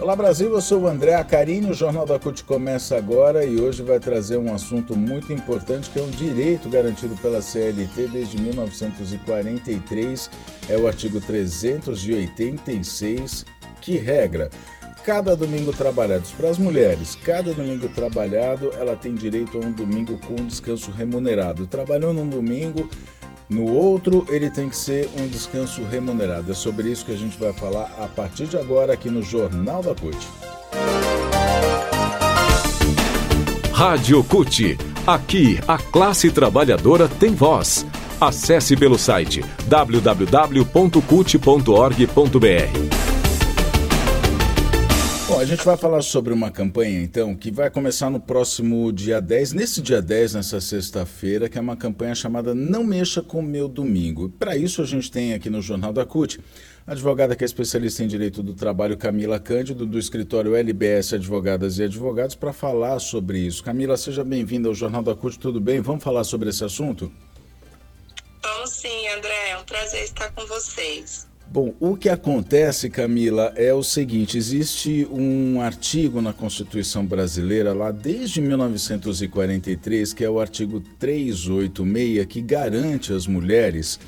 Olá Brasil, eu sou o André Acarini, o Jornal da CUT começa agora e hoje vai trazer um assunto muito importante que é um direito garantido pela CLT desde 1943, é o artigo 386 que regra cada domingo trabalhado. Para as mulheres, cada domingo trabalhado, ela tem direito a um domingo com descanso remunerado. Trabalhou num domingo, no outro, ele tem que ser um descanso remunerado. É sobre isso que a gente vai falar a partir de agora aqui no Jornal da CUT. Rádio CUT. Aqui, a classe trabalhadora tem voz. Acesse pelo site www.cut.org.br. Bom, a gente vai falar sobre uma campanha, então, que vai começar no próximo dia 10, nesse dia 10, nessa sexta-feira, que é uma campanha chamada Não Mexa com o Meu Domingo. Para isso, a gente tem aqui no Jornal da CUT a advogada que é especialista em direito do trabalho, Camila Cândido, do escritório LBS Advogadas e Advogados, para falar sobre isso. Camila, seja bem-vinda ao Jornal da CUT, tudo bem? Vamos falar sobre esse assunto? Vamos sim, André. É um prazer estar com vocês. Bom, o que acontece, Camila, é o seguinte: existe um artigo na Constituição Brasileira, lá desde 1943, que é o artigo 386, que garante às mulheres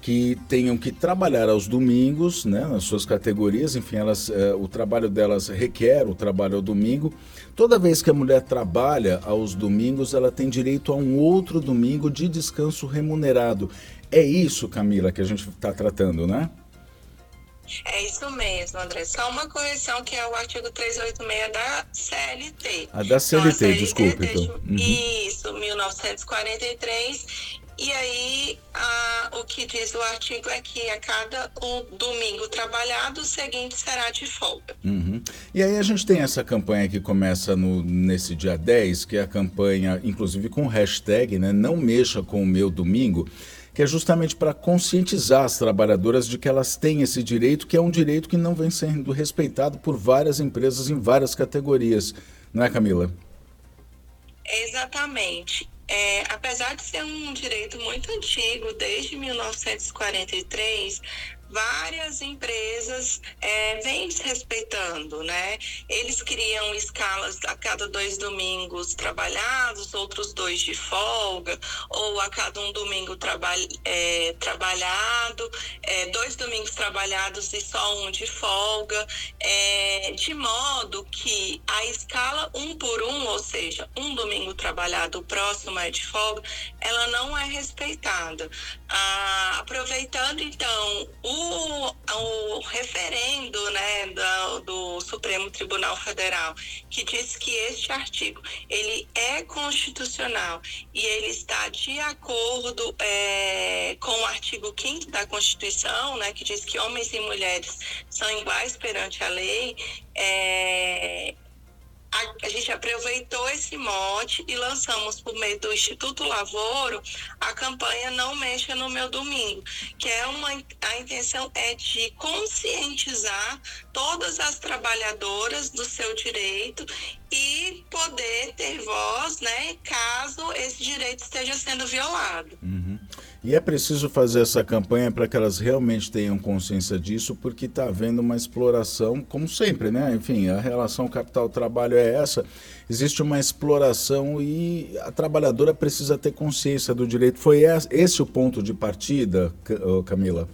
que tenham que trabalhar aos domingos, né, nas suas categorias, enfim, elas, eh, o trabalho delas requer o trabalho ao domingo. Toda vez que a mulher trabalha aos domingos, ela tem direito a um outro domingo de descanso remunerado. É isso, Camila, que a gente está tratando, né? É isso mesmo, André. Só uma correção que é o artigo 386 da CLT. A da CLT, então, a CLT desculpe. Então. Uhum. Isso, 1943. E aí, a, o que diz o artigo é que a cada um domingo trabalhado, o seguinte será de folga. Uhum. E aí a gente tem essa campanha que começa no, nesse dia 10, que é a campanha, inclusive com hashtag, né? Não mexa com o meu domingo que é justamente para conscientizar as trabalhadoras de que elas têm esse direito, que é um direito que não vem sendo respeitado por várias empresas em várias categorias. Não é, Camila? Exatamente. É, apesar de ser um direito muito antigo, desde 1943, várias empresas é, vêm desrespeitando, né? Eles criam escalas a cada dois domingos trabalhados, outros dois de folga, ou a cada um domingo traba é, trabalhado, é, dois domingos trabalhados e só um de folga, é, de modo que a escala um por um, ou seja, um domingo trabalhado, o próximo é de folga, ela não é respeitada. Ah, aproveitando então o o, referendo né, do, do, Supremo Tribunal Federal, que diz que este artigo ele é constitucional e ele está de acordo é, com o artigo 5 da Constituição, né, que diz que homens e mulheres são iguais perante a lei, é, a, a, gente aproveitou esse mote e lançamos por meio do Instituto Lavoro a campanha Não Mexa no Meu Domingo, que é uma a intenção é de conscientizar todas as trabalhadoras do seu direito e poder ter voz, né, caso esse direito esteja sendo violado. Uhum. E é preciso fazer essa campanha para que elas realmente tenham consciência disso, porque está havendo uma exploração, como sempre, né? Enfim, a relação capital-trabalho é essa. Existe uma exploração e a trabalhadora precisa ter consciência do direito. Foi esse o ponto de partida, Camila?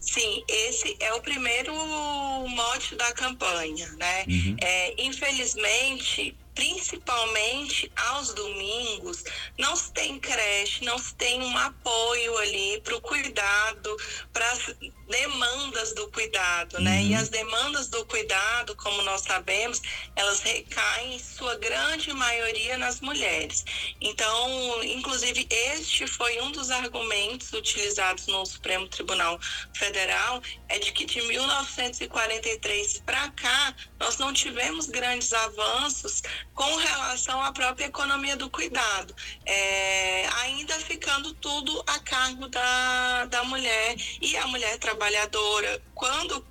Sim, esse é o primeiro mote da campanha, né? Uhum. É, infelizmente, principalmente aos domingos, não se tem creche, não se tem um apoio ali para o cuidado, para as demandas do cuidado, né? E uhum. as demandas do cuidado, como nós sabemos, elas recaem em sua grande maioria nas mulheres. Então, inclusive, este foi um dos argumentos utilizados no Supremo Tribunal Federal, é de que de 1943 para cá nós não tivemos grandes avanços com relação à própria economia do cuidado, é, ainda ficando tudo a cargo da, da mulher e a mulher trabalhadora, quando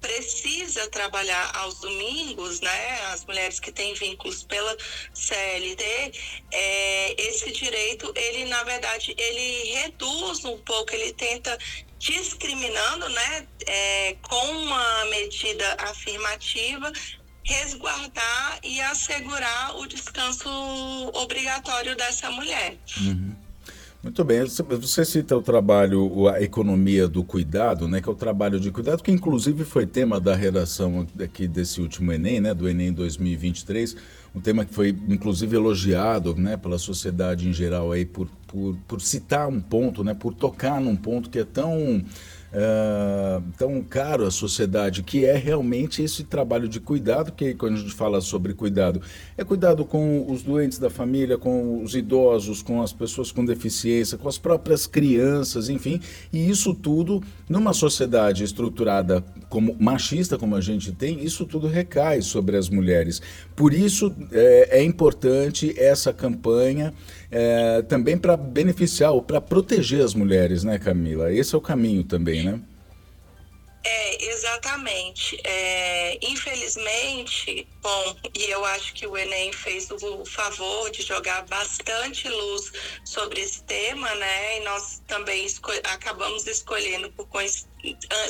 precisa trabalhar aos domingos, né? As mulheres que têm vínculos pela CLT, é, esse direito, ele na verdade, ele reduz um pouco, ele tenta discriminando, né? É, com uma medida afirmativa, resguardar e assegurar o descanso obrigatório dessa mulher. Uhum. Muito bem. Você cita o trabalho, a economia do cuidado, né, que é o trabalho de cuidado, que inclusive foi tema da redação aqui desse último Enem, né, do Enem 2023, um tema que foi inclusive elogiado, né, pela sociedade em geral aí por, por, por citar um ponto, né, por tocar num ponto que é tão uh, tão caro à sociedade, que é realmente esse trabalho de cuidado, que quando a gente fala sobre cuidado, é cuidado com os doentes da família, com os idosos, com as pessoas com deficiência, com as próprias crianças, enfim, e isso tudo numa sociedade estruturada como machista, como a gente tem, isso tudo recai sobre as mulheres. Por isso é, é importante essa campanha é, também para beneficiar ou para proteger as mulheres, né, Camila? Esse é o caminho também, né? Exatamente. É, infelizmente, bom, e eu acho que o Enem fez o favor de jogar bastante luz sobre esse tema, né? E nós também esco acabamos escolhendo por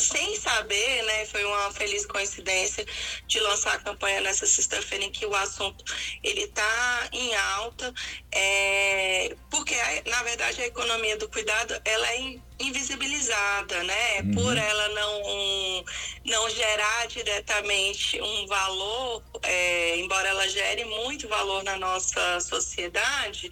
sem saber, né? Foi uma feliz coincidência de lançar a campanha nessa sexta-feira em que o assunto ele está em alta, é, porque na verdade a economia do cuidado ela é invisibilizada, né? Uhum. Por ela não, não gerar diretamente um valor, é, embora ela gere muito valor na nossa sociedade,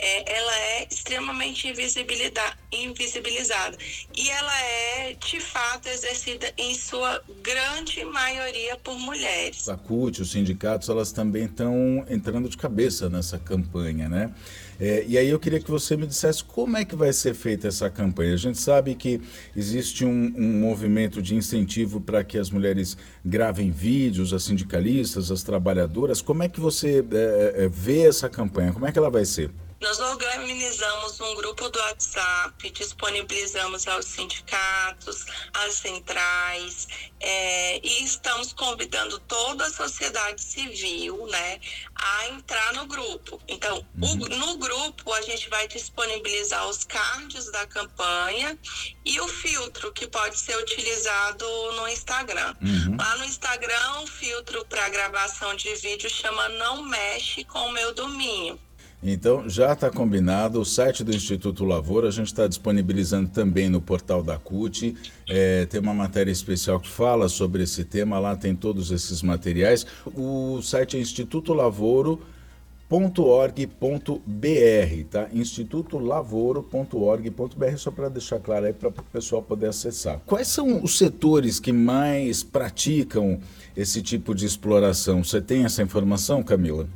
é, ela é extremamente invisibilizada. E ela é, de fato, exercida em sua grande maioria por mulheres. A CUT, os sindicatos, elas também estão entrando de cabeça nessa campanha, né? É, e aí eu queria que você me dissesse como é que vai ser feita essa campanha. A gente sabe que existe um, um movimento de incentivo para que as mulheres gravem vídeos, as sindicalistas, as trabalhadoras. Como é que você é, é, vê essa campanha? Como é que ela vai ser? Nós organizamos um grupo do WhatsApp, disponibilizamos aos sindicatos, às centrais, é, e estamos convidando toda a sociedade civil né, a entrar no grupo. Então, uhum. o, no grupo, a gente vai disponibilizar os cards da campanha e o filtro que pode ser utilizado no Instagram. Uhum. Lá no Instagram, o filtro para gravação de vídeo chama Não Mexe com o Meu Domínio. Então, já está combinado, o site do Instituto Lavoura, a gente está disponibilizando também no portal da CUT. É, tem uma matéria especial que fala sobre esse tema, lá tem todos esses materiais. O site é institutolavoro.org.br, tá? institutolavoro.org.br, só para deixar claro aí para o pessoal poder acessar. Quais são os setores que mais praticam esse tipo de exploração? Você tem essa informação, Camila?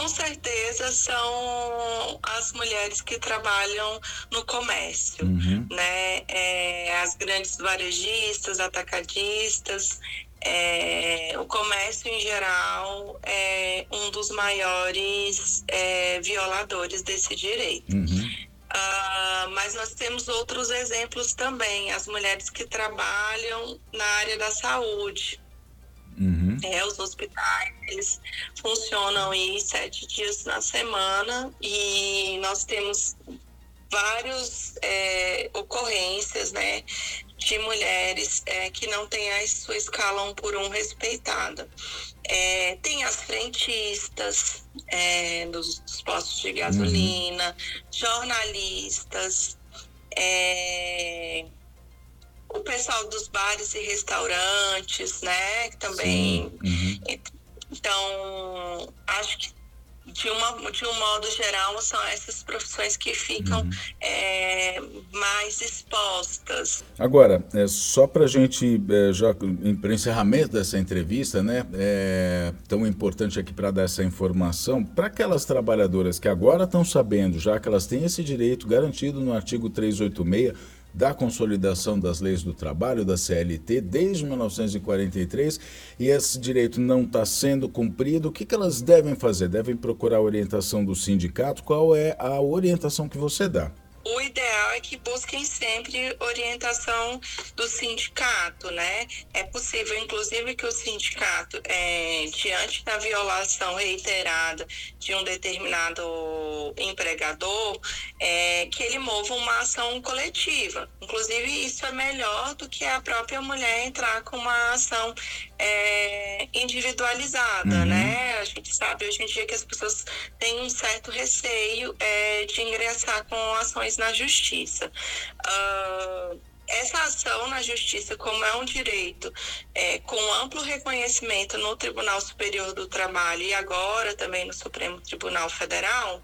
Com certeza são as mulheres que trabalham no comércio, uhum. né? É, as grandes varejistas, atacadistas, é, o comércio em geral é um dos maiores é, violadores desse direito. Uhum. Uh, mas nós temos outros exemplos também, as mulheres que trabalham na área da saúde. É, os hospitais, eles funcionam aí sete dias na semana e nós temos várias é, ocorrências, né, de mulheres é, que não têm a sua escala um por um respeitada. É, tem as frentistas é, dos, dos, postos de gasolina, uhum. jornalistas, é, o pessoal dos bares e restaurantes, né? Também. Uhum. Então, acho que de, uma, de um modo geral, são essas profissões que ficam uhum. é, mais expostas. Agora, é, só para a gente, é, já para encerramento dessa entrevista, né, é tão importante aqui para dar essa informação, para aquelas trabalhadoras que agora estão sabendo, já que elas têm esse direito garantido no artigo 386 da consolidação das leis do trabalho, da CLT, desde 1943, e esse direito não está sendo cumprido, o que, que elas devem fazer? Devem procurar a orientação do sindicato? Qual é a orientação que você dá? o ideal é que busquem sempre orientação do sindicato, né? É possível, inclusive, que o sindicato, é, diante da violação reiterada de um determinado empregador, é, que ele mova uma ação coletiva. Inclusive, isso é melhor do que a própria mulher entrar com uma ação é, individualizada, uhum. né? A gente sabe hoje em dia que as pessoas têm um certo receio é, de ingressar com ações na justiça. Uh, essa ação na justiça, como é um direito é, com amplo reconhecimento no Tribunal Superior do Trabalho e agora também no Supremo Tribunal Federal,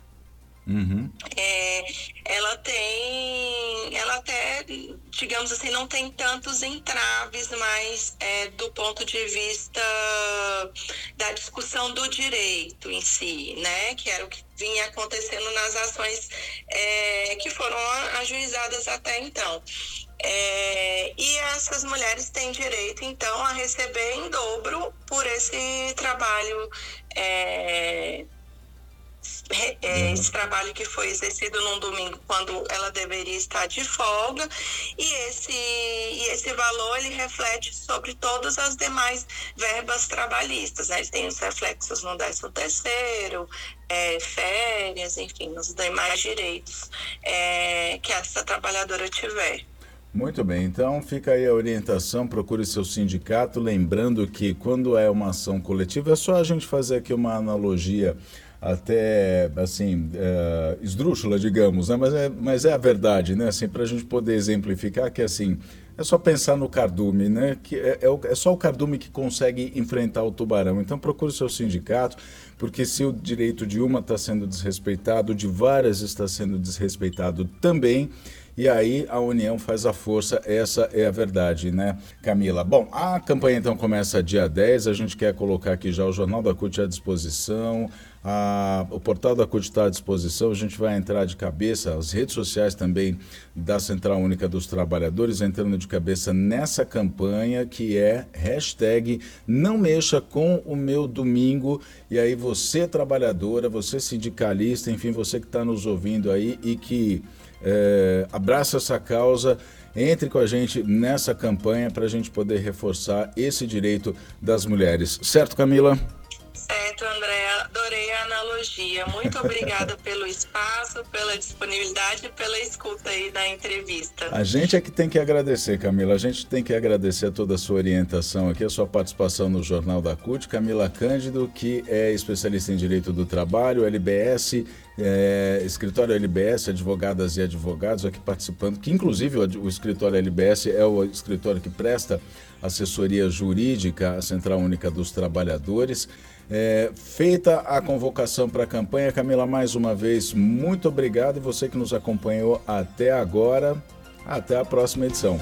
Uhum. É, ela tem, ela até, digamos assim, não tem tantos entraves, mas é, do ponto de vista da discussão do direito em si, né, que era o que vinha acontecendo nas ações é, que foram ajuizadas até então. É, e essas mulheres têm direito, então, a receber em dobro por esse trabalho é, é, esse trabalho que foi exercido num domingo quando ela deveria estar de folga. E esse esse valor ele reflete sobre todas as demais verbas trabalhistas né? ele tem os reflexos no décimo terceiro é, férias enfim nos demais direitos é, que essa trabalhadora tiver muito bem, então fica aí a orientação, procure seu sindicato, lembrando que quando é uma ação coletiva, é só a gente fazer aqui uma analogia até assim é, esdrúxula, digamos, né? mas, é, mas é a verdade, né? Assim, para a gente poder exemplificar que assim é só pensar no cardume, né? Que é, é, é, só o cardume que consegue enfrentar o tubarão. Então procure o seu sindicato, porque se o direito de uma está sendo desrespeitado, de várias está sendo desrespeitado também. E aí a união faz a força, essa é a verdade, né, Camila? Bom, a campanha então começa dia 10, a gente quer colocar aqui já o Jornal da CUT à disposição, a, o portal da CUT está à disposição, a gente vai entrar de cabeça, as redes sociais também da Central Única dos Trabalhadores entrando de cabeça nessa campanha que é hashtag não mexa com o meu domingo. E aí você trabalhadora, você sindicalista, enfim, você que está nos ouvindo aí e que é, abraça essa causa, entre com a gente nessa campanha para a gente poder reforçar esse direito das mulheres. Certo, Camila? Certo, André. Adorei a analogia. Muito obrigada pelo espaço, pela disponibilidade e pela escuta aí da entrevista. A gente é que tem que agradecer, Camila. A gente tem que agradecer toda a sua orientação aqui, a sua participação no Jornal da CUT. Camila Cândido, que é especialista em Direito do Trabalho, LBS é, escritório LBS, advogadas e advogados aqui participando, que inclusive o, o, escritório LBS é o escritório que presta assessoria jurídica à Central Única dos Trabalhadores. É, feita a convocação para a campanha, Camila, mais uma vez, muito obrigado e você que nos acompanhou até agora. Até a próxima edição.